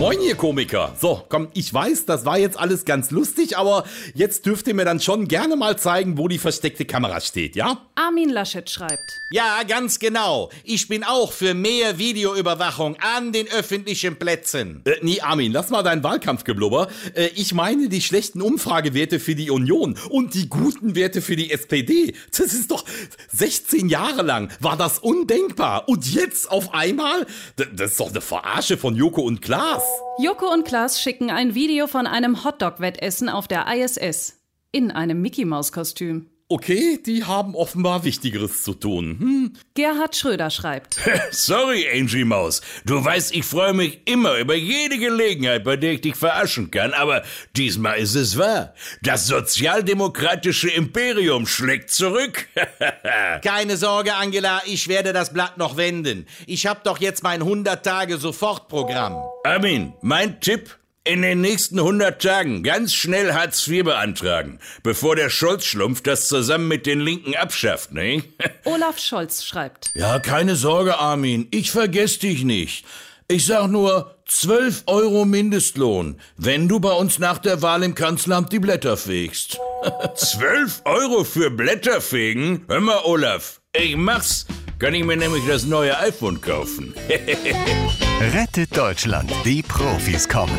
Moin, ihr Komiker. So, komm, ich weiß, das war jetzt alles ganz lustig, aber jetzt dürft ihr mir dann schon gerne mal zeigen, wo die versteckte Kamera steht, ja? Armin Laschet schreibt. Ja, ganz genau. Ich bin auch für mehr Videoüberwachung an den öffentlichen Plätzen. Äh, nee, Armin, lass mal deinen Wahlkampfgeblubber. Äh, ich meine die schlechten Umfragewerte für die Union und die guten Werte für die SPD. Das ist doch 16 Jahre lang war das undenkbar. Und jetzt auf einmal? D das ist doch eine Verarsche von Joko und Klaas. Joko und Klaas schicken ein Video von einem Hotdog-Wettessen auf der ISS. In einem Mickey-Maus-Kostüm. Okay, die haben offenbar Wichtigeres zu tun. Hm? Gerhard Schröder schreibt. Sorry, Angie Maus. Du weißt, ich freue mich immer über jede Gelegenheit, bei der ich dich verarschen kann, aber diesmal ist es wahr. Das sozialdemokratische Imperium schlägt zurück. Keine Sorge, Angela, ich werde das Blatt noch wenden. Ich hab doch jetzt mein 100-Tage-Sofortprogramm. Armin, mein Tipp, in den nächsten 100 Tagen ganz schnell Hartz IV beantragen, bevor der Scholz-Schlumpf das zusammen mit den Linken abschafft, ne? Olaf Scholz schreibt. Ja, keine Sorge, Armin, ich vergess dich nicht. Ich sag nur 12 Euro Mindestlohn, wenn du bei uns nach der Wahl im Kanzleramt die Blätter fegst. 12 Euro für Blätter fegen? Hör mal, Olaf, ich mach's. Kann ich mir nämlich das neue iPhone kaufen. Rettet Deutschland. Die Profis kommen.